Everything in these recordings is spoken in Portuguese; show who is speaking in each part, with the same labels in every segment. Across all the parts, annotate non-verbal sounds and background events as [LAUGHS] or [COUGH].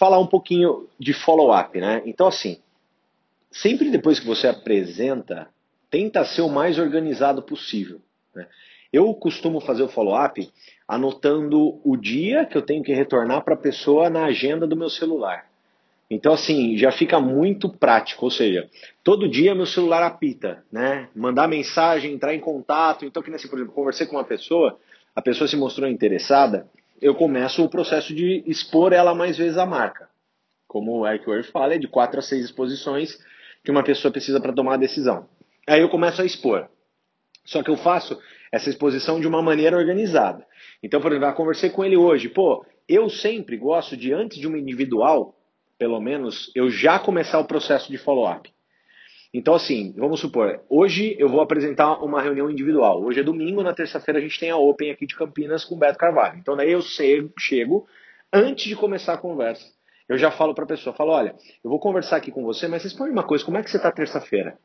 Speaker 1: falar um pouquinho de follow-up, né? Então, assim, sempre depois que você apresenta, tenta ser o mais organizado possível. Né? Eu costumo fazer o follow-up anotando o dia que eu tenho que retornar para a pessoa na agenda do meu celular. Então, assim, já fica muito prático, ou seja, todo dia meu celular apita, né? Mandar mensagem, entrar em contato. Então, que nesse, por exemplo, conversei com uma pessoa, a pessoa se mostrou interessada, eu começo o processo de expor ela mais vezes à marca. Como o Eric Worth fala, é de quatro a seis exposições que uma pessoa precisa para tomar a decisão. Aí eu começo a expor. Só que eu faço essa exposição de uma maneira organizada. Então, por exemplo, eu conversei com ele hoje. Pô, eu sempre gosto de, antes de uma individual, pelo menos, eu já começar o processo de follow-up. Então, assim, vamos supor, hoje eu vou apresentar uma reunião individual. Hoje é domingo, na terça-feira a gente tem a Open aqui de Campinas com o Beto Carvalho. Então, daí eu chego, antes de começar a conversa, eu já falo para a pessoa, falo, olha, eu vou conversar aqui com você, mas responde uma coisa, como é que você está terça-feira?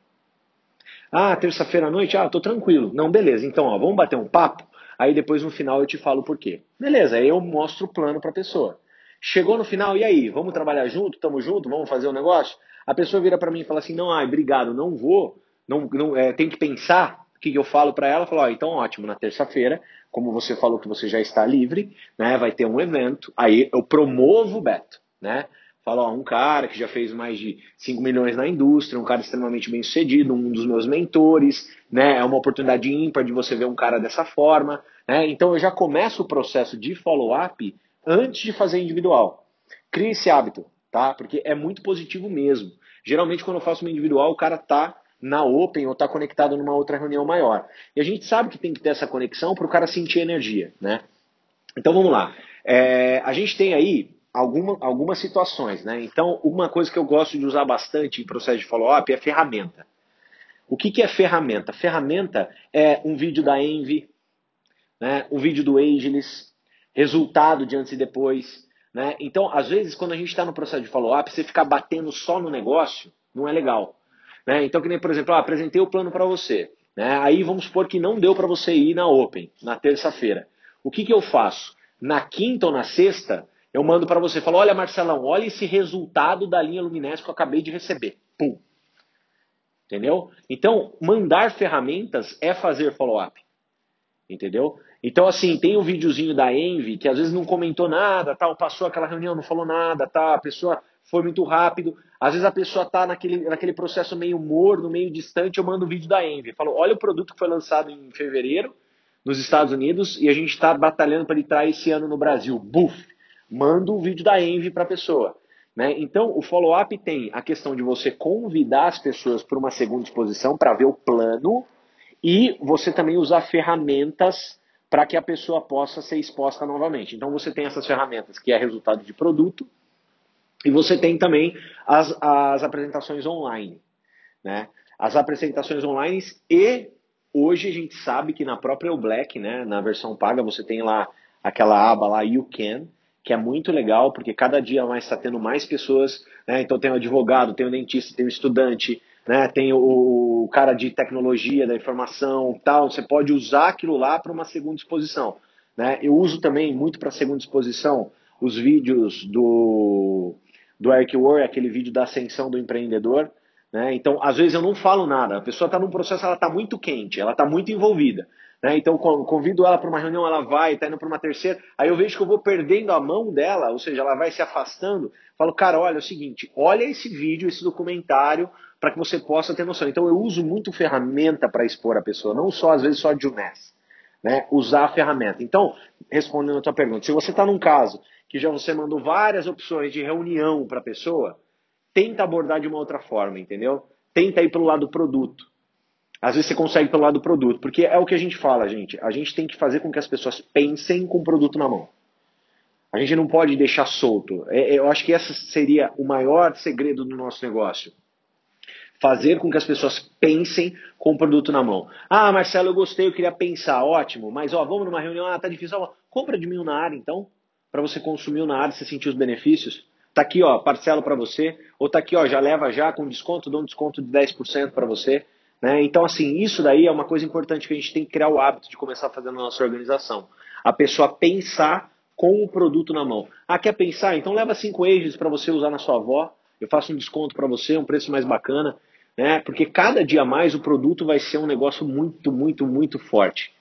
Speaker 1: Ah, terça-feira à noite? Ah, tô tranquilo. Não, beleza. Então, ó, vamos bater um papo? Aí depois no final eu te falo por quê. Beleza, aí eu mostro o plano para a pessoa. Chegou no final, e aí? Vamos trabalhar junto? Tamo junto? Vamos fazer o um negócio? A pessoa vira para mim e fala assim: não, ai, obrigado, não vou. Não, não, é, tem que pensar. O que, eu falo para ela? Falo, então ótimo, na terça-feira, como você falou que você já está livre, né? Vai ter um evento. Aí eu promovo o Beto, né? Fala, ó, um cara que já fez mais de 5 milhões na indústria, um cara extremamente bem sucedido, um dos meus mentores, né? É uma oportunidade ímpar de você ver um cara dessa forma, né? Então eu já começo o processo de follow-up antes de fazer individual. Crie esse hábito, tá? Porque é muito positivo mesmo. Geralmente quando eu faço uma individual, o cara tá na Open ou tá conectado numa outra reunião maior. E a gente sabe que tem que ter essa conexão para o cara sentir energia, né? Então vamos lá. É, a gente tem aí alguma, algumas situações, né? Então, uma coisa que eu gosto de usar bastante em processo de follow-up é ferramenta. O que, que é ferramenta? Ferramenta é um vídeo da Envy, né? um vídeo do Ageless, resultado de antes e depois. Né? Então, às vezes, quando a gente está no processo de follow-up, você ficar batendo só no negócio não é legal. Né? Então, que nem, por exemplo, ah, apresentei o plano para você. Né? Aí vamos supor que não deu para você ir na Open, na terça-feira. O que, que eu faço? Na quinta ou na sexta, eu mando para você, falo, olha Marcelão, olha esse resultado da linha Luminesco que eu acabei de receber. Pum. Entendeu? Então, mandar ferramentas é fazer follow-up. Entendeu? Então, assim, tem um videozinho da Envy que às vezes não comentou nada, tal, passou aquela reunião, não falou nada, tá, a pessoa foi muito rápido. Às vezes a pessoa tá naquele, naquele processo meio morno, meio distante, eu mando o um vídeo da Envy. Falo, olha o produto que foi lançado em fevereiro nos Estados Unidos e a gente está batalhando para ele entrar esse ano no Brasil. Buf! manda o vídeo da Envy para a pessoa. Né? Então, o follow-up tem a questão de você convidar as pessoas para uma segunda exposição para ver o plano e você também usar ferramentas para que a pessoa possa ser exposta novamente. Então, você tem essas ferramentas que é resultado de produto e você tem também as, as apresentações online. Né? As apresentações online e hoje a gente sabe que na própria Black, né, na versão paga, você tem lá aquela aba lá You Can, que é muito legal, porque cada dia mais está tendo mais pessoas, né? Então tem o advogado, tem o dentista, tem o estudante, né? Tem o cara de tecnologia, da informação, tal. Você pode usar aquilo lá para uma segunda exposição, né? Eu uso também muito para segunda exposição os vídeos do do Eric Ward, aquele vídeo da ascensão do empreendedor, né? Então, às vezes eu não falo nada, a pessoa está num processo, ela está muito quente, ela está muito envolvida. Né? Então, convido ela para uma reunião, ela vai, está indo para uma terceira. Aí eu vejo que eu vou perdendo a mão dela, ou seja, ela vai se afastando. Falo, cara, olha, é o seguinte, olha esse vídeo, esse documentário, para que você possa ter noção. Então, eu uso muito ferramenta para expor a pessoa, não só, às vezes, só de UNES. Né? Usar a ferramenta. Então, respondendo a tua pergunta, se você está num caso que já você mandou várias opções de reunião para a pessoa, tenta abordar de uma outra forma, entendeu? Tenta ir pelo lado do produto. Às vezes você consegue pelo lado do produto, porque é o que a gente fala, gente. A gente tem que fazer com que as pessoas pensem com o produto na mão. A gente não pode deixar solto. É, é, eu acho que esse seria o maior segredo do nosso negócio. Fazer com que as pessoas pensem com o produto na mão. Ah, Marcelo, eu gostei, eu queria pensar, ótimo, mas ó, vamos numa reunião, ah, tá difícil, ó, compra de mim na área então, para você consumir na área e sentir os benefícios. Tá aqui, ó, parcela para você, ou tá aqui, ó, já leva já com desconto, dou um desconto de 10% para você. Né? Então, assim, isso daí é uma coisa importante que a gente tem que criar o hábito de começar a fazer na nossa organização. A pessoa pensar com o produto na mão. Ah, quer pensar? Então leva cinco agents para você usar na sua avó. Eu faço um desconto para você, um preço mais bacana, né? Porque cada dia mais o produto vai ser um negócio muito, muito, muito forte.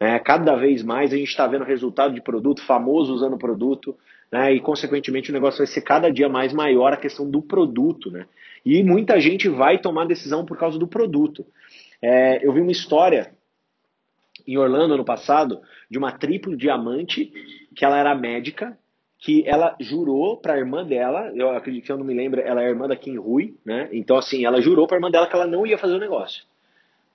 Speaker 1: Né? Cada vez mais a gente está vendo resultado de produto, famoso usando o produto, né? e consequentemente o negócio vai ser cada dia mais maior a questão do produto. Né? E muita gente vai tomar decisão por causa do produto. É, eu vi uma história em Orlando ano passado de uma triplo diamante que ela era médica que ela jurou para a irmã dela, eu acredito que eu não me lembro, ela é irmã da Kim Rui, né? Então assim, ela jurou para a irmã dela que ela não ia fazer o negócio.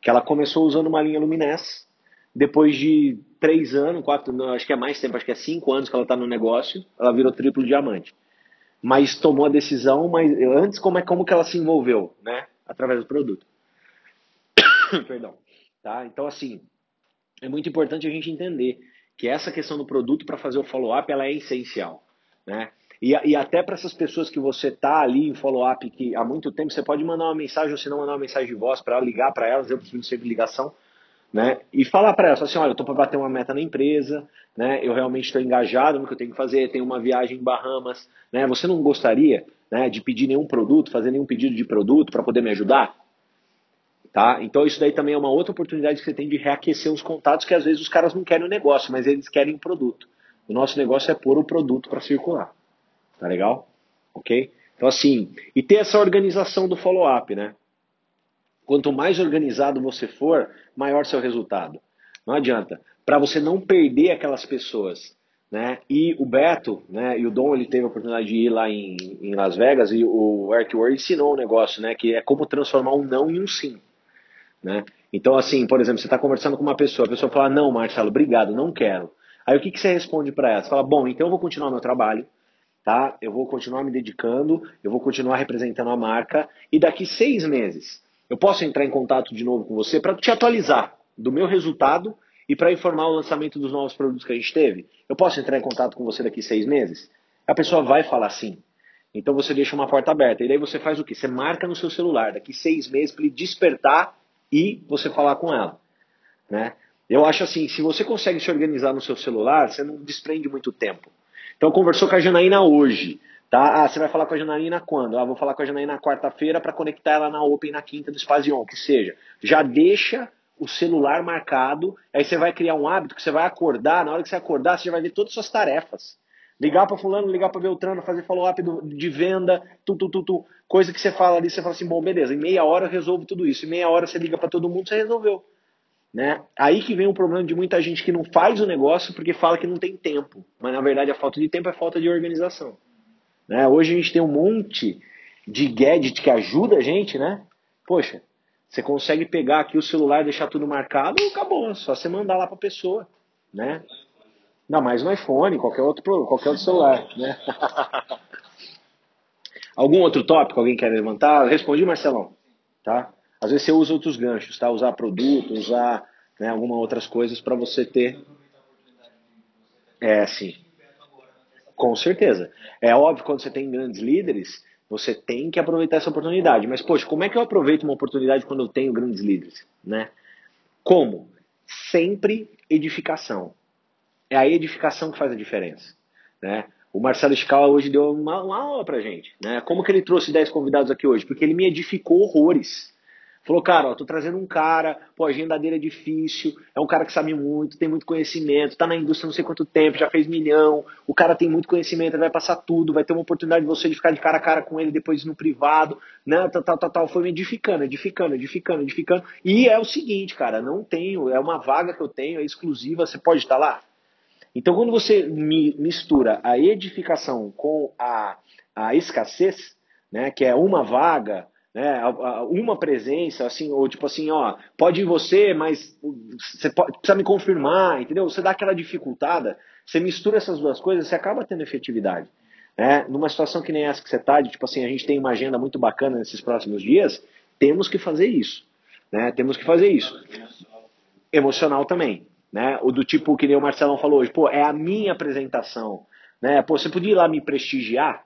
Speaker 1: Que ela começou usando uma linha Luminess, depois de três anos, quatro, não, acho que é mais tempo, acho que é cinco anos que ela está no negócio, ela virou triplo diamante. Mas tomou a decisão, mas antes como é como que ela se envolveu, né? Através do produto. [COUGHS] Perdão. Tá? Então assim, é muito importante a gente entender que essa questão do produto para fazer o follow-up ela é essencial. Né? E, e até para essas pessoas que você está ali em follow-up que há muito tempo, você pode mandar uma mensagem ou se não mandar uma mensagem de voz para ligar para elas, eu preciso de ligação, né? E falar para elas assim, olha, eu estou para bater uma meta na empresa, né? Eu realmente estou engajado no que eu tenho que fazer, tenho uma viagem em Bahamas, né? Você não gostaria, né, de pedir nenhum produto, fazer nenhum pedido de produto para poder me ajudar? Tá? Então isso daí também é uma outra oportunidade que você tem de reaquecer os contatos, que às vezes os caras não querem o negócio, mas eles querem o produto. O nosso negócio é pôr o produto para circular. Tá legal? Ok? Então assim, e ter essa organização do follow-up, né? Quanto mais organizado você for, maior seu resultado. Não adianta. Para você não perder aquelas pessoas. Né? E o Beto, né, e o Dom, ele teve a oportunidade de ir lá em, em Las Vegas e o Eric Ward ensinou um negócio, né, que é como transformar um não em um sim. Né? Então, assim, por exemplo, você está conversando com uma pessoa, a pessoa fala, não, Marcelo, obrigado, não quero. Aí o que, que você responde para ela? Você fala, bom, então eu vou continuar meu trabalho, tá? Eu vou continuar me dedicando, eu vou continuar representando a marca, e daqui seis meses eu posso entrar em contato de novo com você para te atualizar do meu resultado e para informar o lançamento dos novos produtos que a gente teve. Eu posso entrar em contato com você daqui seis meses? A pessoa vai falar sim. Então você deixa uma porta aberta. E daí você faz o quê? Você marca no seu celular daqui seis meses para ele despertar e você falar com ela. Né? Eu acho assim, se você consegue se organizar no seu celular, você não desprende muito tempo. Então conversou com a Janaína hoje. Tá? Ah, você vai falar com a Janaína quando? Ah, vou falar com a Janaína na quarta-feira para conectar ela na Open na quinta do Spazion, que seja. Já deixa o celular marcado, aí você vai criar um hábito que você vai acordar, na hora que você acordar, você já vai ver todas as suas tarefas. Ligar para fulano, ligar para Beltrano, fazer follow-up de venda, tu, tu, tu, tu, coisa que você fala ali, você fala assim, bom, beleza, em meia hora eu resolvo tudo isso, em meia hora você liga para todo mundo, você resolveu. Né? Aí que vem o problema de muita gente que não faz o negócio porque fala que não tem tempo, mas na verdade a falta de tempo é falta de organização. Né? Hoje a gente tem um monte de gadget que ajuda a gente, né? Poxa, você consegue pegar aqui o celular, deixar tudo marcado, acabou, só você mandar lá para a pessoa, né? Não, mais no iPhone, qualquer outro, qualquer outro celular, né? [LAUGHS] Algum outro tópico alguém quer levantar? Respondi, Marcelão, tá? Às vezes você usa outros ganchos, tá? Usar produto, usar né, algumas outras coisas para você ter. É, sim. Com certeza. É óbvio, quando você tem grandes líderes, você tem que aproveitar essa oportunidade. Mas, poxa, como é que eu aproveito uma oportunidade quando eu tenho grandes líderes? Né? Como? Sempre edificação é a edificação que faz a diferença. Né? O Marcelo Scala hoje deu uma, uma aula pra gente. Né? Como que ele trouxe 10 convidados aqui hoje? Porque ele me edificou horrores. Falou, cara, ó, tô trazendo um cara, pô, a agenda dele é difícil, é um cara que sabe muito, tem muito conhecimento, tá na indústria não sei quanto tempo, já fez milhão, o cara tem muito conhecimento, vai passar tudo, vai ter uma oportunidade de você de ficar de cara a cara com ele depois no privado, né, tal, tal, tal, tal. Foi me edificando, edificando, edificando, edificando. E é o seguinte, cara, não tenho, é uma vaga que eu tenho, é exclusiva, você pode estar lá? Então, quando você mistura a edificação com a, a escassez, né, que é uma vaga, né, uma presença, assim, ou tipo assim, ó, pode ir você, mas você precisa me confirmar, entendeu? Você dá aquela dificultada, você mistura essas duas coisas, você acaba tendo efetividade. Né? Numa situação que nem essa que você está, de tipo assim, a gente tem uma agenda muito bacana nesses próximos dias, temos que fazer isso. Né? Temos que fazer isso. Emocional também né? O do tipo que nem o Marcelão falou hoje, pô, é a minha apresentação, né? Pô, você podia ir lá me prestigiar,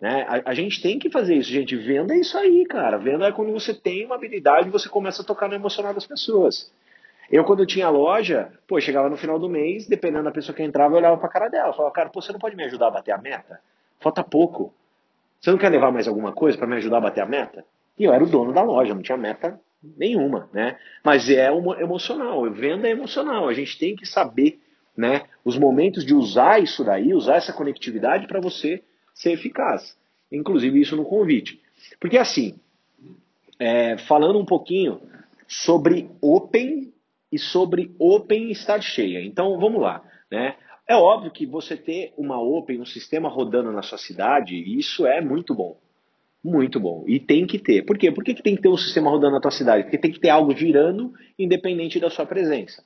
Speaker 1: né? A, a, gente tem que fazer isso, gente. Venda é isso aí, cara. Venda é quando você tem uma habilidade e você começa a tocar no emocional das pessoas. Eu, quando eu tinha loja, pô, chegava no final do mês, dependendo da pessoa que entrava, eu olhava pra cara dela. Falava, cara, pô, você não pode me ajudar a bater a meta? Falta pouco. Você não quer levar mais alguma coisa para me ajudar a bater a meta? E eu era o dono da loja, não tinha meta nenhuma, né? Mas é emocional, venda é emocional. A gente tem que saber, né, os momentos de usar isso daí, usar essa conectividade para você ser eficaz. Inclusive isso no convite. Porque assim, é, falando um pouquinho sobre Open e sobre Open estar cheia. Então vamos lá, né? É óbvio que você ter uma Open, um sistema rodando na sua cidade, isso é muito bom. Muito bom. E tem que ter. Por quê? Por que, que tem que ter um sistema rodando na tua cidade? Porque tem que ter algo girando independente da sua presença.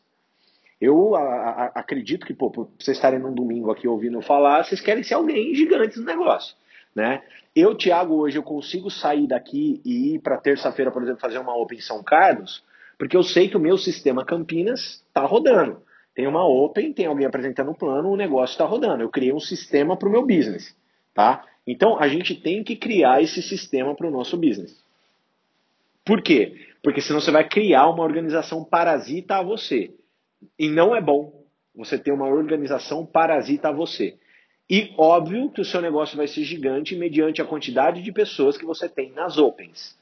Speaker 1: Eu a, a, acredito que, pô, por vocês estarem num domingo aqui ouvindo falar, vocês querem ser alguém gigante no negócio. Né? Eu, Thiago, hoje eu consigo sair daqui e ir para terça-feira, por exemplo, fazer uma Open São Carlos, porque eu sei que o meu sistema Campinas está rodando. Tem uma Open, tem alguém apresentando um plano, o negócio está rodando. Eu criei um sistema para o meu business. Tá? Então a gente tem que criar esse sistema para o nosso business. Por quê? Porque senão você vai criar uma organização parasita a você. E não é bom você ter uma organização parasita a você. E óbvio que o seu negócio vai ser gigante mediante a quantidade de pessoas que você tem nas Opens,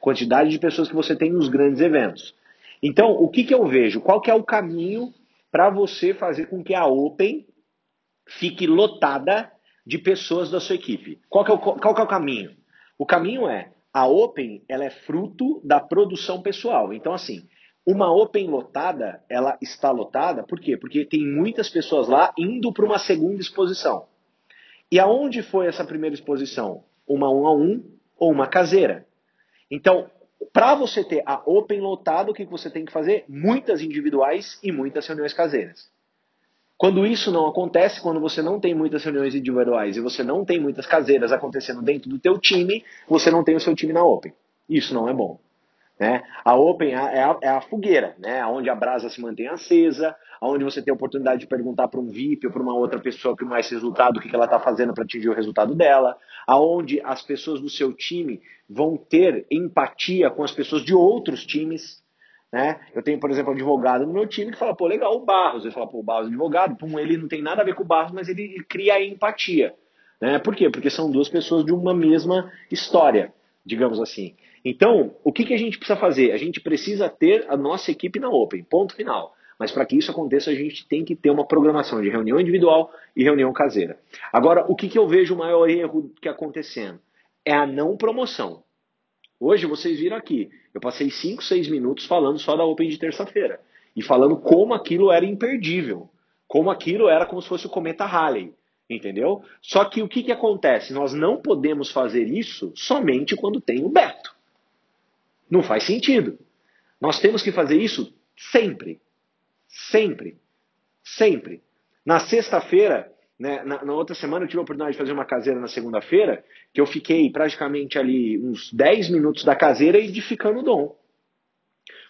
Speaker 1: quantidade de pessoas que você tem nos grandes eventos. Então, o que, que eu vejo? Qual que é o caminho para você fazer com que a Open fique lotada de pessoas da sua equipe? Qual que é o, qual que é o caminho? O caminho é a Open ela é fruto da produção pessoal. Então, assim, uma Open lotada, ela está lotada, por quê? Porque tem muitas pessoas lá indo para uma segunda exposição. E aonde foi essa primeira exposição? Uma um a um ou uma caseira? Então, para você ter a Open lotada, o que você tem que fazer? Muitas individuais e muitas reuniões caseiras. Quando isso não acontece, quando você não tem muitas reuniões individuais e você não tem muitas caseiras acontecendo dentro do teu time, você não tem o seu time na Open. Isso não é bom. Né? A Open é a, é a fogueira, né? onde a brasa se mantém acesa, onde você tem a oportunidade de perguntar para um VIP ou para uma outra pessoa que mais resultado o que ela está fazendo para atingir o resultado dela, aonde as pessoas do seu time vão ter empatia com as pessoas de outros times. Né? Eu tenho, por exemplo, um advogado no meu time que fala, pô, legal, o Barros. Ele fala, pô, o Barros é advogado, pum, ele não tem nada a ver com o Barros, mas ele cria empatia. Né? Por quê? Porque são duas pessoas de uma mesma história, digamos assim. Então, o que, que a gente precisa fazer? A gente precisa ter a nossa equipe na Open, ponto final. Mas para que isso aconteça, a gente tem que ter uma programação de reunião individual e reunião caseira. Agora, o que, que eu vejo o maior erro que acontecendo? É a não promoção. Hoje vocês viram aqui, eu passei 5, 6 minutos falando só da Open de terça-feira. E falando como aquilo era imperdível. Como aquilo era como se fosse o cometa Halley. Entendeu? Só que o que, que acontece? Nós não podemos fazer isso somente quando tem o Beto. Não faz sentido. Nós temos que fazer isso sempre. Sempre. Sempre. Na sexta-feira, né, na, na, outra semana eu tive a oportunidade de fazer uma caseira na segunda-feira, que eu fiquei praticamente ali uns 10 minutos da caseira edificando o dom.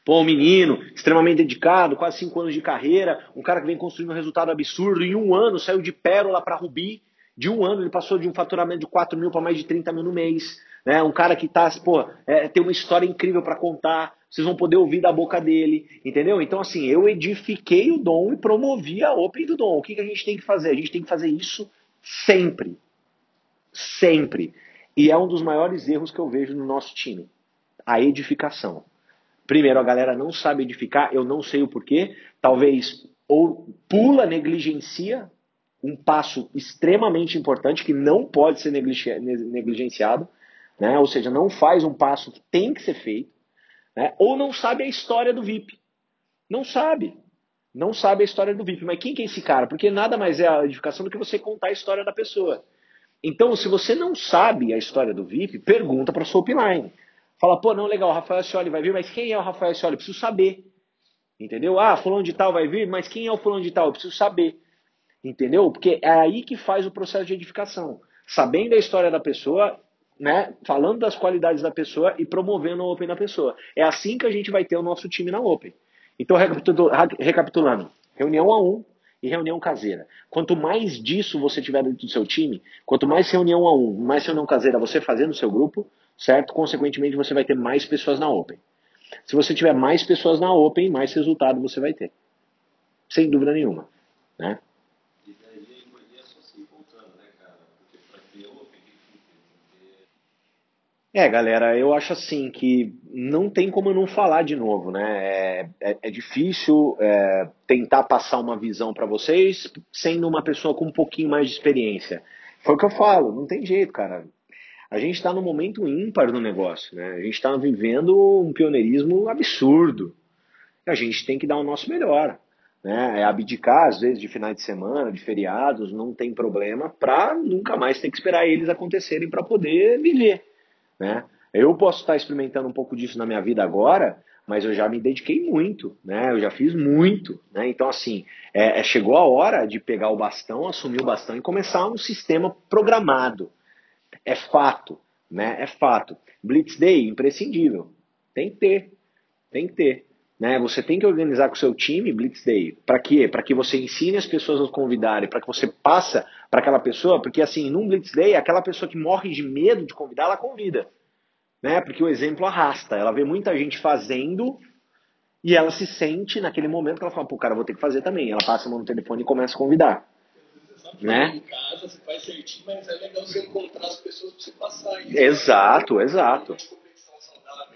Speaker 1: Pô, um menino extremamente dedicado, quase 5 anos de carreira, um cara que vem construindo um resultado absurdo, em um ano saiu de pérola para rubi, de um ano ele passou de um faturamento de 4 mil para mais de 30 mil no mês. Né? Um cara que tá, pô, é, tem uma história incrível para contar, vocês vão poder ouvir da boca dele, entendeu? Então, assim, eu edifiquei o dom e promovi a Open do dom. O que, que a gente tem que fazer? A gente tem que fazer isso sempre. Sempre. E é um dos maiores erros que eu vejo no nosso time. A edificação. Primeiro, a galera não sabe edificar, eu não sei o porquê. Talvez ou pula, negligencia um passo extremamente importante que não pode ser negligenciado, né? ou seja, não faz um passo que tem que ser feito, né? ou não sabe a história do VIP. Não sabe. Não sabe a história do VIP. Mas quem que é esse cara? Porque nada mais é a edificação do que você contar a história da pessoa. Então, se você não sabe a história do VIP, pergunta para sua upline. Fala, pô, não, legal, o Rafael Scioli vai vir, mas quem é o Rafael Scioli? Preciso saber. Entendeu? Ah, fulano de tal vai vir, mas quem é o fulano de tal? Eu preciso saber. Entendeu? Porque é aí que faz o processo de edificação. Sabendo a história da pessoa, né, falando das qualidades da pessoa e promovendo o Open da pessoa. É assim que a gente vai ter o nosso time na Open. Então, recapitulando, reunião a um e reunião caseira. Quanto mais disso você tiver dentro do seu time, quanto mais reunião a um, mais reunião caseira você fazer no seu grupo, certo? Consequentemente, você vai ter mais pessoas na Open. Se você tiver mais pessoas na Open, mais resultado você vai ter. Sem dúvida nenhuma. Né? É, galera, eu acho assim que não tem como eu não falar de novo, né? É, é, é difícil é, tentar passar uma visão para vocês sendo uma pessoa com um pouquinho mais de experiência. Foi o que eu falo, não tem jeito, cara. A gente está num momento ímpar no negócio, né? A gente está vivendo um pioneirismo absurdo. A gente tem que dar o nosso melhor. Né? É abdicar, às vezes, de finais de semana, de feriados, não tem problema, para nunca mais ter que esperar eles acontecerem para poder viver. Né? Eu posso estar experimentando um pouco disso na minha vida agora, mas eu já me dediquei muito, né? Eu já fiz muito, né? Então assim, é, é, chegou a hora de pegar o bastão, assumir o bastão e começar um sistema programado. É fato, né? É fato. Blitz Day imprescindível, tem que ter, tem que ter. Né? Você tem que organizar com o seu time Blitz Day. Para quê? Para que você ensine as pessoas a convidarem, para que você passa para aquela pessoa, porque assim, num Blitz Day, aquela pessoa que morre de medo de convidar, ela convida. Né? Porque o exemplo arrasta. Ela vê muita gente fazendo e ela se sente naquele momento que ela fala, pô, cara, vou ter que fazer também. Ela passa a mão no telefone e começa a convidar. Né?
Speaker 2: Em casa, você faz certinho, mas é legal você encontrar as pessoas para você passar isso.
Speaker 1: Exato, exato.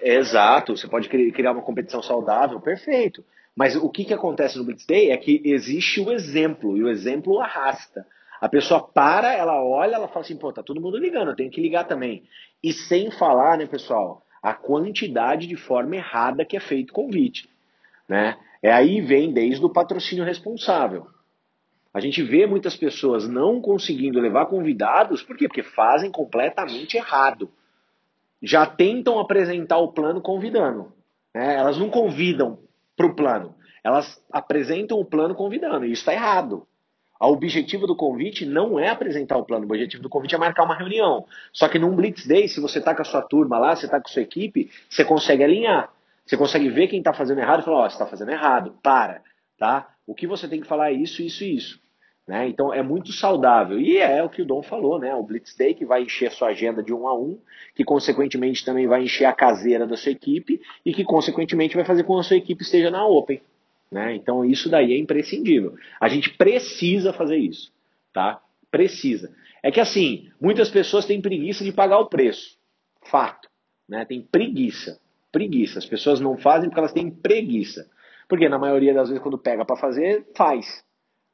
Speaker 1: Exato, você pode criar uma competição saudável, perfeito. Mas o que, que acontece no Blitz Day é que existe o exemplo, e o exemplo arrasta. A pessoa para, ela olha, ela fala assim, pô, tá todo mundo ligando, eu tenho que ligar também. E sem falar, né, pessoal, a quantidade de forma errada que é feito convite. Né? É aí vem desde o patrocínio responsável. A gente vê muitas pessoas não conseguindo levar convidados, por quê? Porque fazem completamente errado já tentam apresentar o plano convidando. Né? Elas não convidam para o plano, elas apresentam o plano convidando, e isso está errado. O objetivo do convite não é apresentar o plano, o objetivo do convite é marcar uma reunião. Só que num Blitz Day, se você está com a sua turma lá, você está com a sua equipe, você consegue alinhar. Você consegue ver quem está fazendo errado e falar, ó, oh, você está fazendo errado, para, tá? O que você tem que falar é isso, isso e isso. Né? Então é muito saudável. E é o que o Dom falou, né? O Blitz Day que vai encher a sua agenda de um a um, que consequentemente também vai encher a caseira da sua equipe e que consequentemente vai fazer com que a sua equipe esteja na Open. Né? Então isso daí é imprescindível. A gente precisa fazer isso. Tá? Precisa. É que assim, muitas pessoas têm preguiça de pagar o preço. Fato. Né? Tem preguiça. Preguiça. As pessoas não fazem porque elas têm preguiça. Porque na maioria das vezes, quando pega para fazer, faz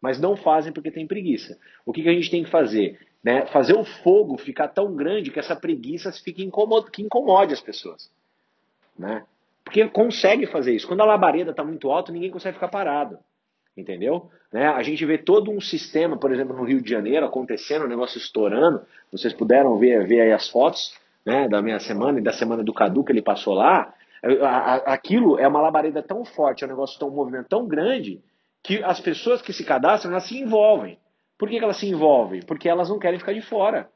Speaker 1: mas não fazem porque tem preguiça. O que, que a gente tem que fazer? Né? Fazer o fogo ficar tão grande que essa preguiça fique incomode, que incomode as pessoas. Né? Porque consegue fazer isso. Quando a labareda está muito alta, ninguém consegue ficar parado. Entendeu? Né? A gente vê todo um sistema, por exemplo, no Rio de Janeiro, acontecendo, o negócio estourando. Vocês puderam ver, ver aí as fotos né, da minha semana e da semana do Cadu que ele passou lá. Aquilo é uma labareda tão forte, é um negócio tão um movimento tão grande que as pessoas que se cadastram, elas se envolvem. Por que, que elas se envolvem? Porque elas não querem ficar de fora.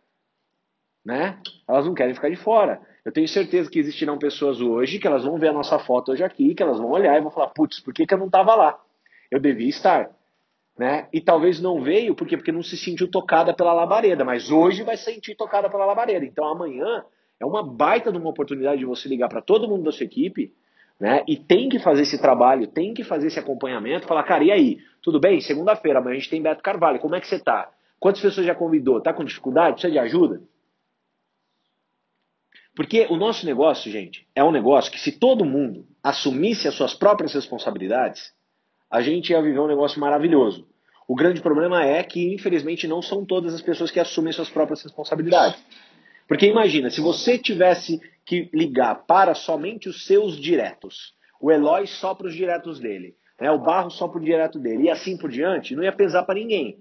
Speaker 1: Né? Elas não querem ficar de fora. Eu tenho certeza que existirão pessoas hoje que elas vão ver a nossa foto hoje aqui, que elas vão olhar e vão falar, putz, por que, que eu não estava lá? Eu devia estar. Né? E talvez não veio, por quê? Porque não se sentiu tocada pela labareda, mas hoje vai se sentir tocada pela labareda. Então amanhã é uma baita de uma oportunidade de você ligar para todo mundo da sua equipe né? E tem que fazer esse trabalho, tem que fazer esse acompanhamento, falar, cara, e aí? Tudo bem? Segunda-feira, amanhã a gente tem Beto Carvalho, como é que você tá? Quantas pessoas já convidou? Tá com dificuldade? Precisa de ajuda? Porque o nosso negócio, gente, é um negócio que se todo mundo assumisse as suas próprias responsabilidades, a gente ia viver um negócio maravilhoso. O grande problema é que, infelizmente, não são todas as pessoas que assumem suas próprias responsabilidades. Porque imagina, se você tivesse que ligar para somente os seus diretos, o Eloy só para os diretos dele, né, o Barro só para o direto dele, e assim por diante, não ia pesar para ninguém.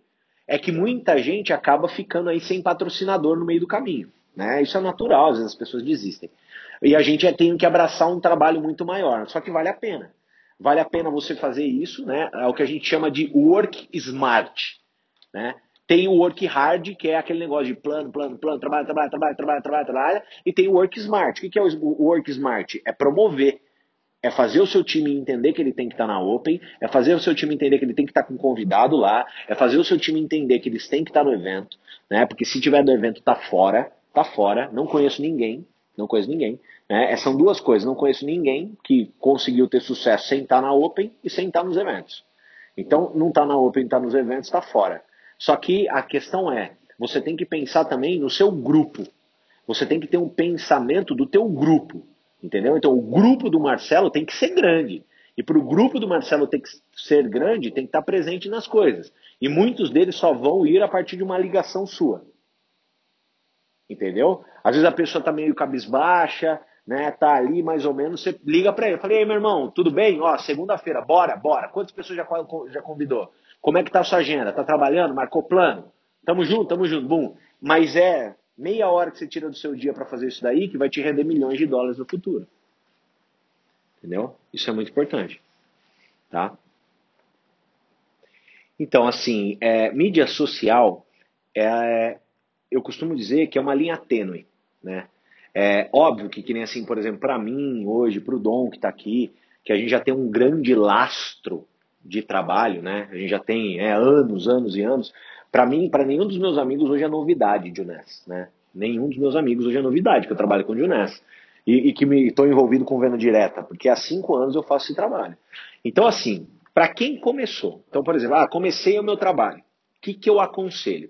Speaker 1: É que muita gente acaba ficando aí sem patrocinador no meio do caminho. Né? Isso é natural, às vezes as pessoas desistem. E a gente é, tem que abraçar um trabalho muito maior, só que vale a pena. Vale a pena você fazer isso, né? É o que a gente chama de work smart. Né? Tem o work hard, que é aquele negócio de plano, plano, plano, trabalho, trabalho, trabalho, trabalho, trabalho, trabalho. E tem o work smart. O que é o work smart? É promover. É fazer o seu time entender que ele tem que estar na Open, é fazer o seu time entender que ele tem que estar com um convidado lá, é fazer o seu time entender que eles têm que estar no evento, né? Porque se tiver no evento, tá fora, tá fora, não conheço ninguém, Não conheço ninguém. Né? São duas coisas. Não conheço ninguém que conseguiu ter sucesso sem estar na Open e sem estar nos eventos. Então, não está na Open, está nos eventos, está fora. Só que a questão é, você tem que pensar também no seu grupo. Você tem que ter um pensamento do teu grupo. Entendeu? Então, o grupo do Marcelo tem que ser grande. E para o grupo do Marcelo ter que ser grande, tem que estar presente nas coisas. E muitos deles só vão ir a partir de uma ligação sua. Entendeu? Às vezes a pessoa está meio cabisbaixa, né? Tá ali mais ou menos, você liga para ele. Falei, ei, meu irmão, tudo bem? Ó, segunda-feira, bora, bora. Quantas pessoas já, já convidou? Como é que tá a sua agenda? Tá trabalhando? Marcou plano? Tamo junto, tamo junto, bum. Mas é meia hora que você tira do seu dia para fazer isso daí que vai te render milhões de dólares no futuro. Entendeu? Isso é muito importante. Tá? Então, assim, é, mídia social, é, eu costumo dizer que é uma linha tênue. Né? É óbvio que, que nem assim, por exemplo, para mim hoje, para o Dom que está aqui, que a gente já tem um grande lastro de trabalho, né? A gente já tem é, anos, anos e anos. Para mim, para nenhum dos meus amigos hoje é novidade, Juness, né? Nenhum dos meus amigos hoje é novidade, que eu trabalho com Juness e, e que me estou envolvido com venda direta, porque há cinco anos eu faço esse trabalho. Então, assim, para quem começou, então, por exemplo, ah, comecei o meu trabalho, o que, que eu aconselho?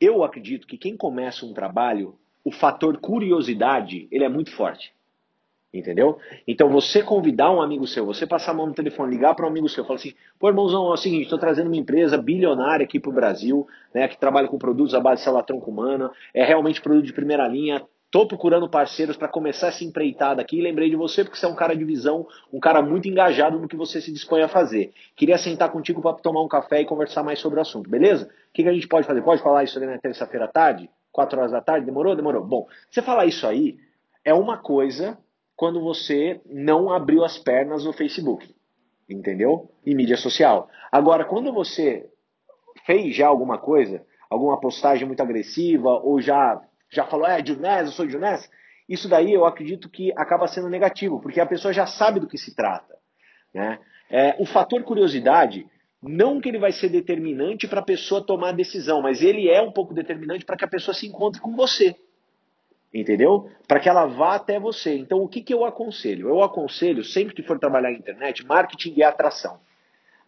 Speaker 1: Eu acredito que quem começa um trabalho, o fator curiosidade, ele é muito forte. Entendeu? Então você convidar um amigo seu, você passar a mão no telefone, ligar para um amigo seu, falar assim: pô, irmãozão, é o seguinte, estou trazendo uma empresa bilionária aqui para o Brasil, né, que trabalha com produtos à base de célula tronco humana, é realmente produto de primeira linha, Estou procurando parceiros para começar essa empreitada aqui e lembrei de você porque você é um cara de visão, um cara muito engajado no que você se dispõe a fazer. Queria sentar contigo para tomar um café e conversar mais sobre o assunto, beleza? O que, que a gente pode fazer? Pode falar isso ali na terça-feira à tarde? Quatro horas da tarde? Demorou? Demorou. Bom, você falar isso aí é uma coisa quando você não abriu as pernas no Facebook, entendeu? E mídia social. Agora, quando você fez já alguma coisa, alguma postagem muito agressiva ou já já falou, é, Junés, eu sou Junés, isso daí eu acredito que acaba sendo negativo, porque a pessoa já sabe do que se trata. Né? É, o fator curiosidade, não que ele vai ser determinante para a pessoa tomar a decisão, mas ele é um pouco determinante para que a pessoa se encontre com você. Entendeu? Para que ela vá até você. Então, o que, que eu aconselho? Eu aconselho, sempre que for trabalhar na internet, marketing e atração.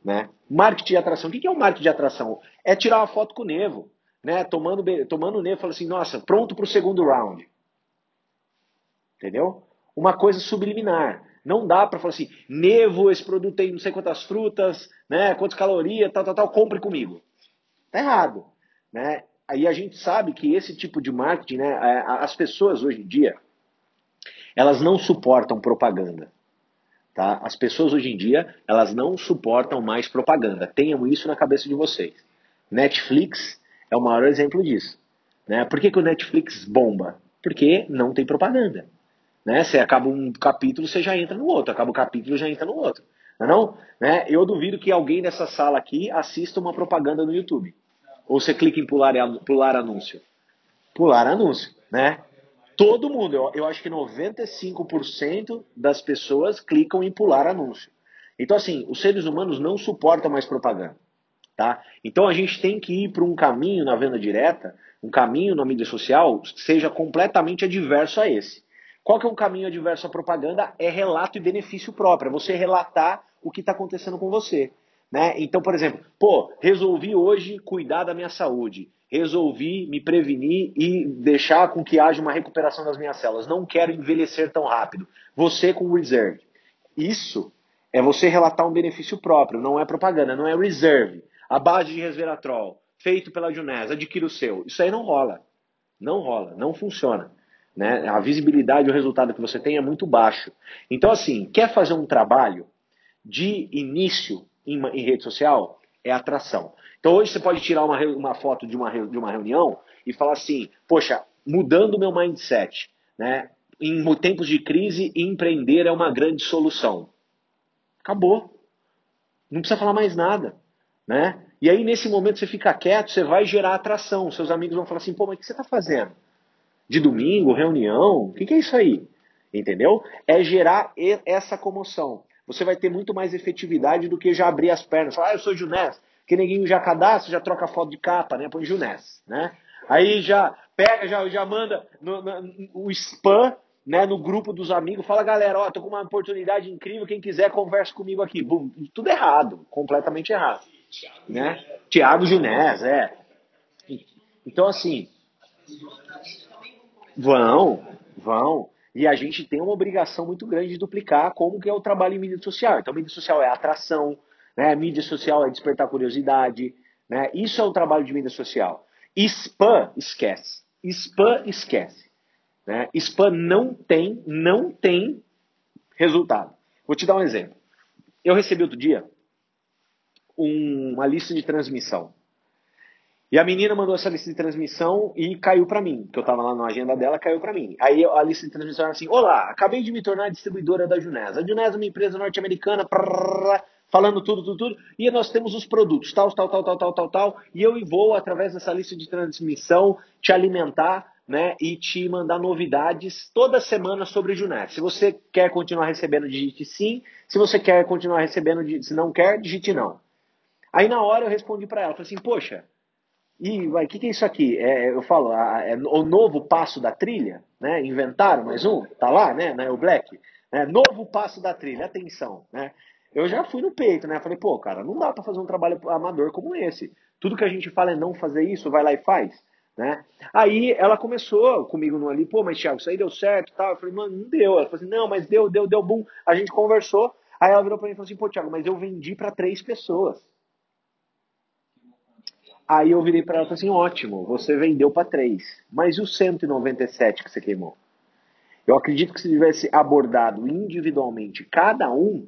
Speaker 1: Né? Marketing e atração. O que, que é o marketing de atração? É tirar uma foto com o Nevo né, tomando, tomando o Nevo, fala assim, nossa, pronto para o segundo round. Entendeu? Uma coisa subliminar. Não dá para falar assim, Nevo, esse produto tem não sei quantas frutas, né, quantas calorias, tal, tal, tal, compre comigo. Tá errado. Né? Aí a gente sabe que esse tipo de marketing, né, é, as pessoas hoje em dia, elas não suportam propaganda. Tá? As pessoas hoje em dia, elas não suportam mais propaganda. Tenham isso na cabeça de vocês. Netflix é o maior exemplo disso. Né? Por que, que o Netflix bomba? Porque não tem propaganda. Né? Você acaba um capítulo, você já entra no outro. Acaba o capítulo, já entra no outro. Não, é não? Né? Eu duvido que alguém nessa sala aqui assista uma propaganda no YouTube. Ou você clica em pular, pular anúncio. Pular anúncio, né? Todo mundo, eu, eu acho que 95% das pessoas clicam em pular anúncio. Então, assim, os seres humanos não suportam mais propaganda. Tá? Então a gente tem que ir para um caminho na venda direta, um caminho na mídia social, seja completamente adverso a esse. Qual que é um caminho adverso à propaganda? É relato e benefício próprio, é você relatar o que está acontecendo com você. Né? Então, por exemplo, pô, resolvi hoje cuidar da minha saúde, resolvi me prevenir e deixar com que haja uma recuperação das minhas células. Não quero envelhecer tão rápido. Você com reserve. Isso é você relatar um benefício próprio, não é propaganda, não é reserve a base de resveratrol, feito pela Junés, adquira o seu. Isso aí não rola. Não rola, não funciona. Né? A visibilidade, o resultado que você tem é muito baixo. Então, assim, quer fazer um trabalho de início em, em rede social? É atração. Então, hoje você pode tirar uma, uma foto de uma, de uma reunião e falar assim: poxa, mudando o meu mindset, né? em tempos de crise, empreender é uma grande solução. Acabou. Não precisa falar mais nada. Né? E aí, nesse momento, você fica quieto, você vai gerar atração. Seus amigos vão falar assim: pô, mas o que você está fazendo? De domingo, reunião? O que, que é isso aí? Entendeu? É gerar essa comoção. Você vai ter muito mais efetividade do que já abrir as pernas. Falar, ah, eu sou Junés. Que ninguém já cadastra, já troca foto de capa, né? Põe Junés, né? Aí já pega, já, já manda no, no, o spam né, no grupo dos amigos, fala, galera, ó, tô com uma oportunidade incrível, quem quiser conversa comigo aqui. Bum, tudo errado, completamente errado. Né? Tiago Junés, é. Então, assim, vão, vão. E a gente tem uma obrigação muito grande de duplicar como que é o trabalho em mídia social. Então, mídia social é atração, né? mídia social é despertar curiosidade. Né? Isso é o trabalho de mídia social. Spam, esquece. Spam, esquece. Né? Spam não tem, não tem resultado. Vou te dar um exemplo. Eu recebi outro dia uma lista de transmissão. E a menina mandou essa lista de transmissão e caiu para mim, que eu estava lá na agenda dela, caiu para mim. Aí a lista de transmissão era assim: Olá, acabei de me tornar distribuidora da Junesa. A Junesa é uma empresa norte-americana, falando tudo, tudo, tudo, e nós temos os produtos, tal, tal, tal, tal, tal, tal, tal, e eu vou, através dessa lista de transmissão, te alimentar né, e te mandar novidades toda semana sobre Junesa. Se você quer continuar recebendo, digite sim. Se você quer continuar recebendo, se não quer, digite não. Aí na hora eu respondi para ela, falei assim, poxa, e o que, que, é isso aqui? É, eu falo, é o novo passo da trilha, né? Inventaram mais um, tá lá, né? Na o Black, né? Novo passo da trilha, atenção, né? Eu já fui no peito, né? Falei, pô, cara, não dá para fazer um trabalho amador como esse. Tudo que a gente fala é não fazer isso, vai lá e faz, né? Aí ela começou comigo no ali, pô, mas Thiago, isso aí deu certo, tal. Eu falei, mano, não deu. Ela falou assim, não, mas deu, deu, deu, bum. A gente conversou. Aí ela virou para mim e falou assim, pô, Thiago, mas eu vendi para três pessoas. Aí eu virei para ela e falei assim: ótimo, você vendeu para três, mas e os 197 que você queimou? Eu acredito que se tivesse abordado individualmente cada um,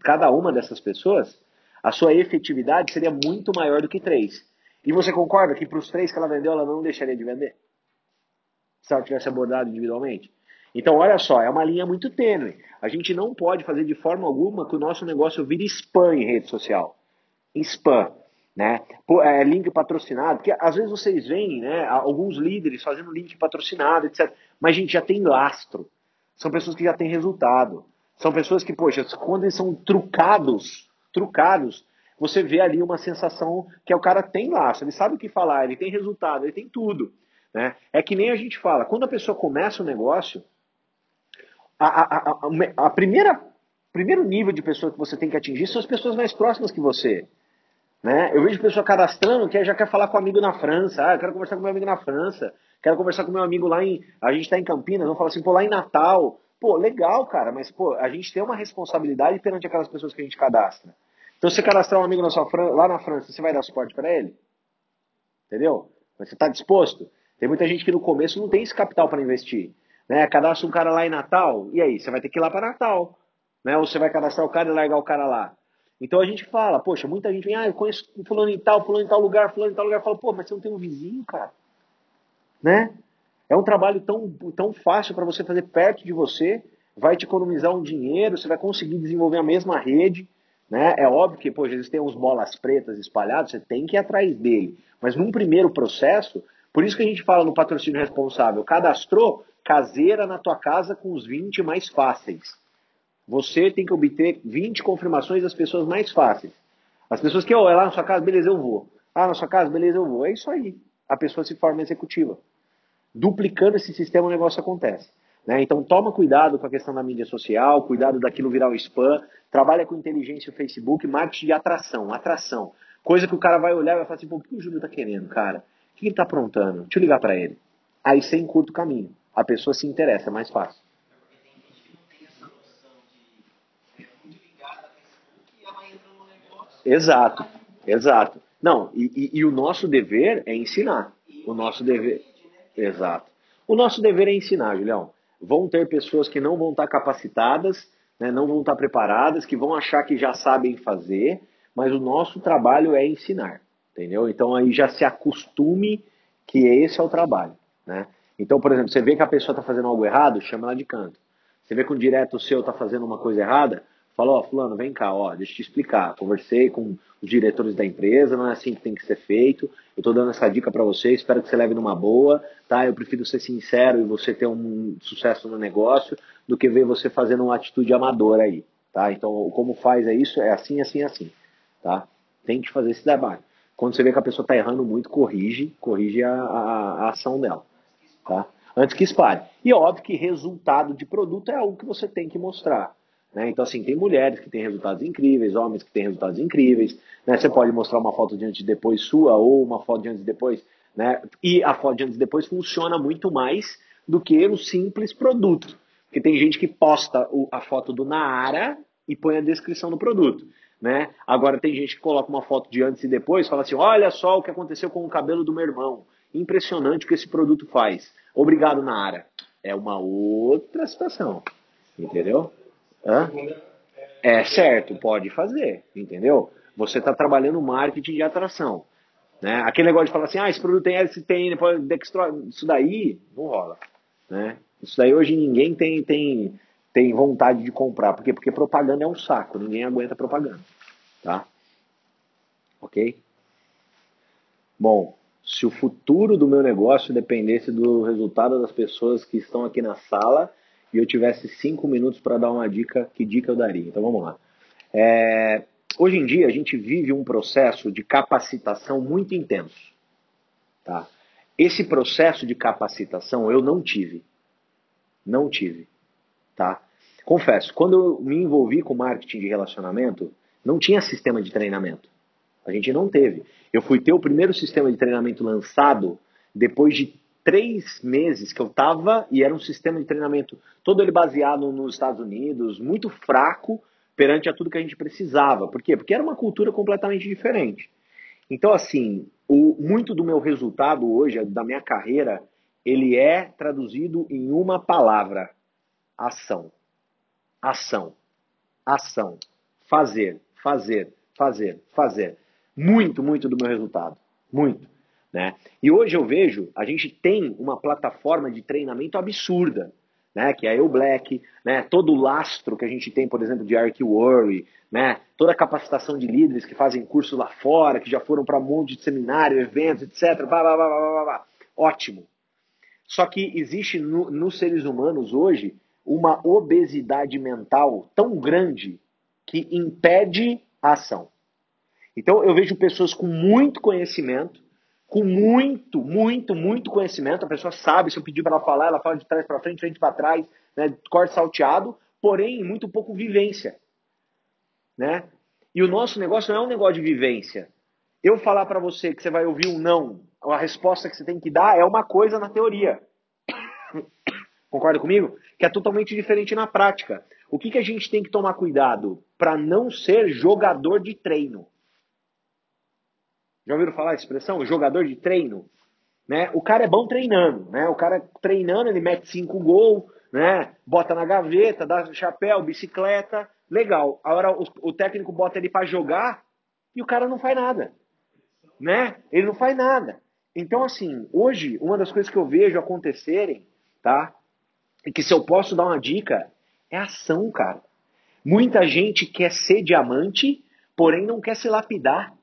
Speaker 1: cada uma dessas pessoas, a sua efetividade seria muito maior do que três. E você concorda que para os três que ela vendeu, ela não deixaria de vender? Se ela tivesse abordado individualmente? Então, olha só, é uma linha muito tênue. A gente não pode fazer de forma alguma que o nosso negócio vire spam em rede social. Spam né? É, link patrocinado, porque às vezes vocês veem, né, alguns líderes fazendo link patrocinado, etc. Mas a gente já tem lastro. São pessoas que já têm resultado. São pessoas que, poxa, quando eles são trucados, trucados, você vê ali uma sensação que o cara tem lastro, ele sabe o que falar, ele tem resultado, ele tem tudo. Né? É que nem a gente fala, quando a pessoa começa o negócio, a, a, a, a primeira primeiro nível de pessoa que você tem que atingir são as pessoas mais próximas que você. Né? Eu vejo pessoa cadastrando que já quer falar com um amigo na França. Ah, eu quero conversar com meu amigo na França. Quero conversar com meu amigo lá em. A gente está em Campinas, vamos falar assim, pô, lá em Natal. Pô, legal, cara, mas pô, a gente tem uma responsabilidade perante aquelas pessoas que a gente cadastra. Então, se você cadastrar um amigo na sua, lá na França, você vai dar suporte para ele? Entendeu? Mas você está disposto? Tem muita gente que no começo não tem esse capital para investir. Né? Cadastra um cara lá em Natal, e aí? Você vai ter que ir lá para Natal. Né? Ou você vai cadastrar o cara e largar o cara lá. Então a gente fala, poxa, muita gente vem, ah, eu conheço fulano em tal, fulano em tal lugar, fulano em tal lugar. Fala, pô, mas você não tem um vizinho, cara. Né? É um trabalho tão, tão fácil para você fazer perto de você, vai te economizar um dinheiro, você vai conseguir desenvolver a mesma rede. Né? É óbvio que, poxa, eles têm uns bolas pretas espalhados, você tem que ir atrás dele. Mas num primeiro processo, por isso que a gente fala no patrocínio responsável, cadastrou caseira na tua casa com os 20 mais fáceis. Você tem que obter 20 confirmações das pessoas mais fáceis. As pessoas que, oh, é lá na sua casa, beleza, eu vou. Ah, na sua casa, beleza, eu vou. É isso aí. A pessoa se forma executiva. Duplicando esse sistema, o negócio acontece. Né? Então, toma cuidado com a questão da mídia social, cuidado daquilo virar o spam. Trabalha com inteligência no Facebook, marketing de atração. Atração. Coisa que o cara vai olhar e vai falar assim, pô, o que o Júlio tá querendo, cara? O que ele tá aprontando? Deixa eu ligar para ele. Aí você encurta o caminho. A pessoa se interessa, é mais fácil. Exato, exato. Não, e, e, e, o nosso dever é ensinar. O nosso dever. Exato. O nosso dever é ensinar, Julião. Vão ter pessoas que não vão estar capacitadas, né, não vão estar preparadas, que vão achar que já sabem fazer, mas o nosso trabalho é ensinar. Entendeu? Então aí já se acostume que esse é o trabalho. Né? Então, por exemplo, você vê que a pessoa está fazendo algo errado, chama ela de canto. Você vê que um direto seu está fazendo uma coisa errada, Falou, ó, fulano, vem cá, ó, deixa eu te explicar. Conversei com os diretores da empresa, não é assim que tem que ser feito. Eu estou dando essa dica para você, espero que você leve numa boa, tá? Eu prefiro ser sincero e você ter um sucesso no negócio do que ver você fazendo uma atitude amadora aí, tá? Então, como faz é isso, é assim, assim, assim, tá? Tem que fazer esse trabalho. Quando você vê que a pessoa está errando muito, corrige, corrige a, a, a ação dela, tá? antes que espalhe. E óbvio que resultado de produto é algo que você tem que mostrar. Né? Então, assim, tem mulheres que têm resultados incríveis, homens que têm resultados incríveis. Né? Você pode mostrar uma foto de antes e depois sua ou uma foto de antes e depois. Né? E a foto de antes e depois funciona muito mais do que o simples produto. Porque tem gente que posta a foto do Naara e põe a descrição do produto. Né? Agora tem gente que coloca uma foto de antes e depois, fala assim: olha só o que aconteceu com o cabelo do meu irmão. Impressionante o que esse produto faz. Obrigado, Nara. É uma outra situação. Entendeu? Hã? É certo, pode fazer. Entendeu? Você está trabalhando marketing de atração. Né? Aquele negócio de falar assim, ah, esse produto tem LCTN, isso daí não rola. Né? Isso daí hoje ninguém tem, tem, tem vontade de comprar. Por quê? Porque propaganda é um saco, ninguém aguenta propaganda. Tá? Ok? Bom, se o futuro do meu negócio dependesse do resultado das pessoas que estão aqui na sala e eu tivesse cinco minutos para dar uma dica, que dica eu daria? Então vamos lá. É, hoje em dia a gente vive um processo de capacitação muito intenso. Tá? Esse processo de capacitação eu não tive. Não tive. Tá? Confesso, quando eu me envolvi com marketing de relacionamento, não tinha sistema de treinamento. A gente não teve. Eu fui ter o primeiro sistema de treinamento lançado depois de três meses que eu estava e era um sistema de treinamento todo ele baseado nos Estados Unidos, muito fraco perante a tudo que a gente precisava. Por quê? Porque era uma cultura completamente diferente. Então, assim, o, muito do meu resultado hoje, da minha carreira, ele é traduzido em uma palavra: ação. Ação. Ação. Fazer, fazer, fazer, fazer muito, muito do meu resultado. Muito. Né? E hoje eu vejo, a gente tem uma plataforma de treinamento absurda, né? que é a Black, né? todo o lastro que a gente tem, por exemplo, de Archworry, né? toda a capacitação de líderes que fazem curso lá fora, que já foram para um monte de seminário, eventos, etc. Blá, blá, blá, blá, blá. Ótimo. Só que existe no, nos seres humanos hoje uma obesidade mental tão grande que impede a ação. Então eu vejo pessoas com muito conhecimento, com muito, muito, muito conhecimento. A pessoa sabe, se eu pedir para ela falar, ela fala de trás para frente, frente para trás, né, corte salteado, porém muito pouco vivência, né? E o nosso negócio não é um negócio de vivência. Eu falar para você que você vai ouvir um não, a resposta que você tem que dar é uma coisa na teoria. [COUGHS] Concorda comigo? Que é totalmente diferente na prática. O que, que a gente tem que tomar cuidado para não ser jogador de treino? Já ouviram falar essa expressão? Jogador de treino? Né? O cara é bom treinando, né? O cara treinando, ele mete cinco gols, né? Bota na gaveta, dá chapéu, bicicleta, legal. Agora o, o técnico bota ele para jogar e o cara não faz nada, né? Ele não faz nada. Então assim, hoje uma das coisas que eu vejo acontecerem, tá? E que se eu posso dar uma dica, é ação, cara. Muita gente quer ser diamante, porém não quer se lapidar.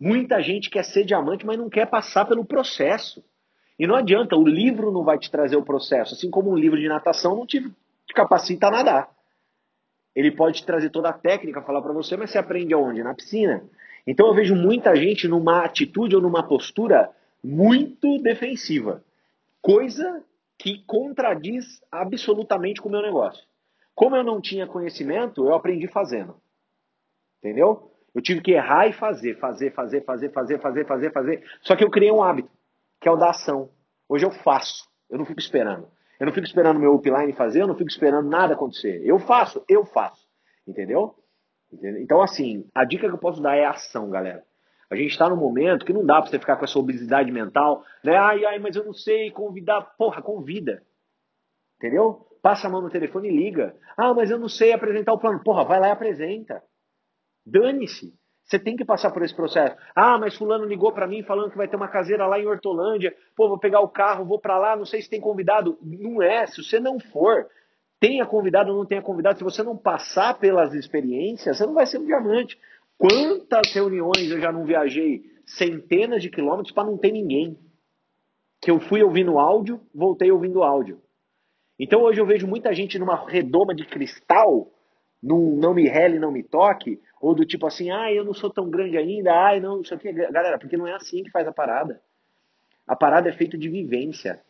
Speaker 1: Muita gente quer ser diamante, mas não quer passar pelo processo. E não adianta, o livro não vai te trazer o processo. Assim como um livro de natação não te capacita a nadar. Ele pode te trazer toda a técnica, falar para você, mas você aprende aonde? Na piscina. Então eu vejo muita gente numa atitude ou numa postura muito defensiva. Coisa que contradiz absolutamente com o meu negócio. Como eu não tinha conhecimento, eu aprendi fazendo. Entendeu? Eu tive que errar e fazer, fazer, fazer, fazer, fazer, fazer, fazer, fazer. Só que eu criei um hábito, que é o da ação. Hoje eu faço, eu não fico esperando. Eu não fico esperando meu upline fazer, eu não fico esperando nada acontecer. Eu faço, eu faço. Entendeu? Então, assim, a dica que eu posso dar é ação, galera. A gente está num momento que não dá para você ficar com essa obesidade mental, né? Ai, ai, mas eu não sei convidar. Porra, convida. Entendeu? Passa a mão no telefone e liga. Ah, mas eu não sei apresentar o plano. Porra, vai lá e apresenta. Dane-se. Você tem que passar por esse processo. Ah, mas fulano ligou para mim falando que vai ter uma caseira lá em Hortolândia. Pô, vou pegar o carro, vou para lá, não sei se tem convidado. Não é, se você não for, tenha convidado ou não tenha convidado, se você não passar pelas experiências, você não vai ser um diamante. Quantas reuniões eu já não viajei centenas de quilômetros para não ter ninguém? Que eu fui ouvindo áudio, voltei ouvindo áudio. Então hoje eu vejo muita gente numa redoma de cristal, num não me rele, não me toque, ou do tipo assim, ah, eu não sou tão grande ainda, ai, não, isso aqui. Galera, porque não é assim que faz a parada. A parada é feita de vivência.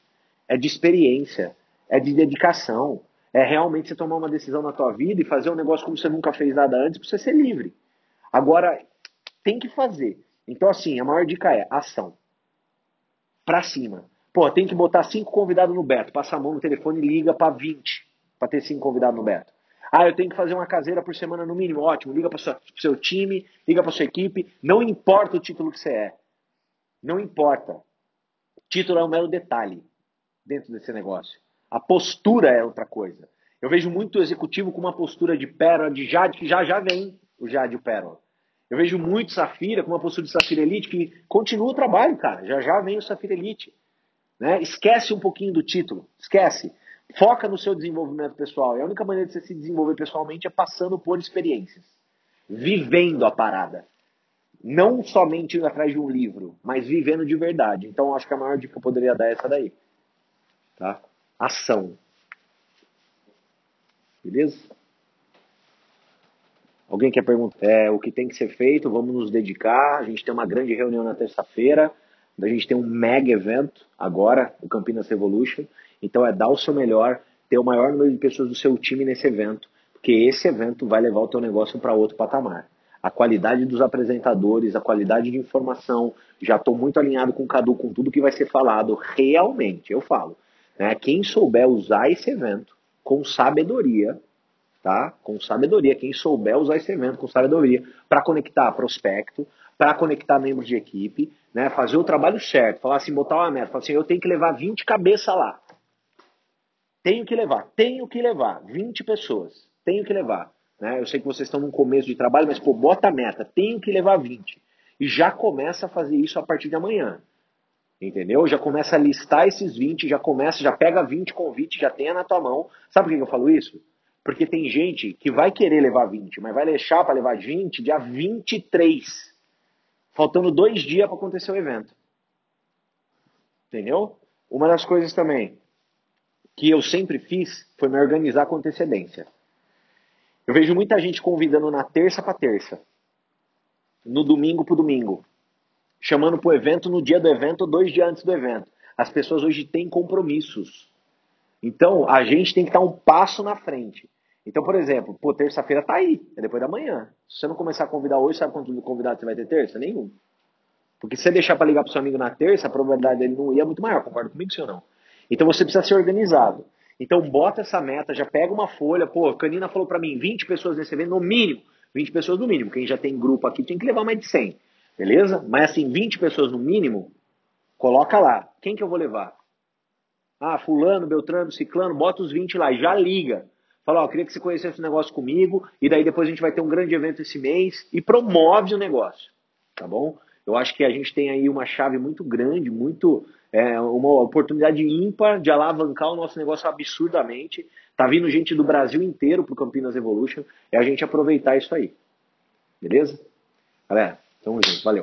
Speaker 1: é de experiência, é de dedicação, é realmente você tomar uma decisão na tua vida e fazer um negócio como você nunca fez nada antes para você ser livre. Agora, tem que fazer. Então, assim, a maior dica é ação. Pra cima. Pô, tem que botar cinco convidados no Beto. Passa a mão no telefone e liga para 20 para ter cinco convidados no Beto. Ah, eu tenho que fazer uma caseira por semana no mínimo. Ótimo, liga para o seu time, liga para sua equipe. Não importa o título que você é. Não importa. Título é um mero detalhe dentro desse negócio. A postura é outra coisa. Eu vejo muito executivo com uma postura de pérola, de Jade, que já já vem o Jade e o pérola. Eu vejo muito Safira com uma postura de Safira Elite que continua o trabalho, cara. Já já vem o Safira Elite. Né? Esquece um pouquinho do título. Esquece. Foca no seu desenvolvimento pessoal. E a única maneira de você se desenvolver pessoalmente é passando por experiências. Vivendo a parada. Não somente indo atrás de um livro, mas vivendo de verdade. Então, acho que a maior dica que eu poderia dar é essa daí. Tá? Ação. Beleza? Alguém quer perguntar é, o que tem que ser feito? Vamos nos dedicar. A gente tem uma grande reunião na terça-feira. A gente tem um mega evento agora, o Campinas Revolution. Então é dar o seu melhor, ter o maior número de pessoas do seu time nesse evento, porque esse evento vai levar o teu negócio para outro patamar. A qualidade dos apresentadores, a qualidade de informação, já estou muito alinhado com o Cadu, com tudo que vai ser falado, realmente, eu falo. Né? Quem souber usar esse evento com sabedoria, tá? Com sabedoria, quem souber usar esse evento com sabedoria para conectar prospecto, para conectar membros de equipe, né? Fazer o trabalho certo, falar assim, botar uma meta, falar assim, eu tenho que levar 20 cabeças lá. Tenho que levar, tenho que levar 20 pessoas, tenho que levar. Né? Eu sei que vocês estão no começo de trabalho, mas pô, bota a meta, tenho que levar 20. E já começa a fazer isso a partir de amanhã. Entendeu? Já começa a listar esses 20, já começa, já pega 20 convites, já tenha na tua mão. Sabe por que eu falo isso? Porque tem gente que vai querer levar 20, mas vai deixar para levar 20 dia 23. Faltando dois dias para acontecer o evento. Entendeu? Uma das coisas também que eu sempre fiz foi me organizar com antecedência. Eu vejo muita gente convidando na terça para terça, no domingo para domingo, chamando para o evento no dia do evento ou dois dias antes do evento. As pessoas hoje têm compromissos. Então, a gente tem que estar um passo na frente. Então, por exemplo, pô, terça-feira tá aí, é depois da manhã. Se você não começar a convidar hoje, sabe quanto convidado você vai ter terça? Nenhum. Porque se você deixar para ligar pro seu amigo na terça, a probabilidade dele não ir é muito maior. Concorda comigo, sim ou não? Então você precisa ser organizado. Então bota essa meta, já pega uma folha. Pô, Canina falou para mim, 20 pessoas nesse evento, no mínimo. 20 pessoas no mínimo. Quem já tem grupo aqui tem que levar mais de 100. Beleza? Mas assim, 20 pessoas no mínimo, coloca lá. Quem que eu vou levar? Ah, fulano, beltrano, ciclano, bota os 20 lá já liga. Fala, ó, queria que você conhecesse o negócio comigo, e daí depois a gente vai ter um grande evento esse mês, e promove o negócio, tá bom? Eu acho que a gente tem aí uma chave muito grande, muito é, uma oportunidade ímpar de alavancar o nosso negócio absurdamente. Tá vindo gente do Brasil inteiro pro Campinas Evolution. É a gente aproveitar isso aí. Beleza? Galera, tamo junto. Valeu.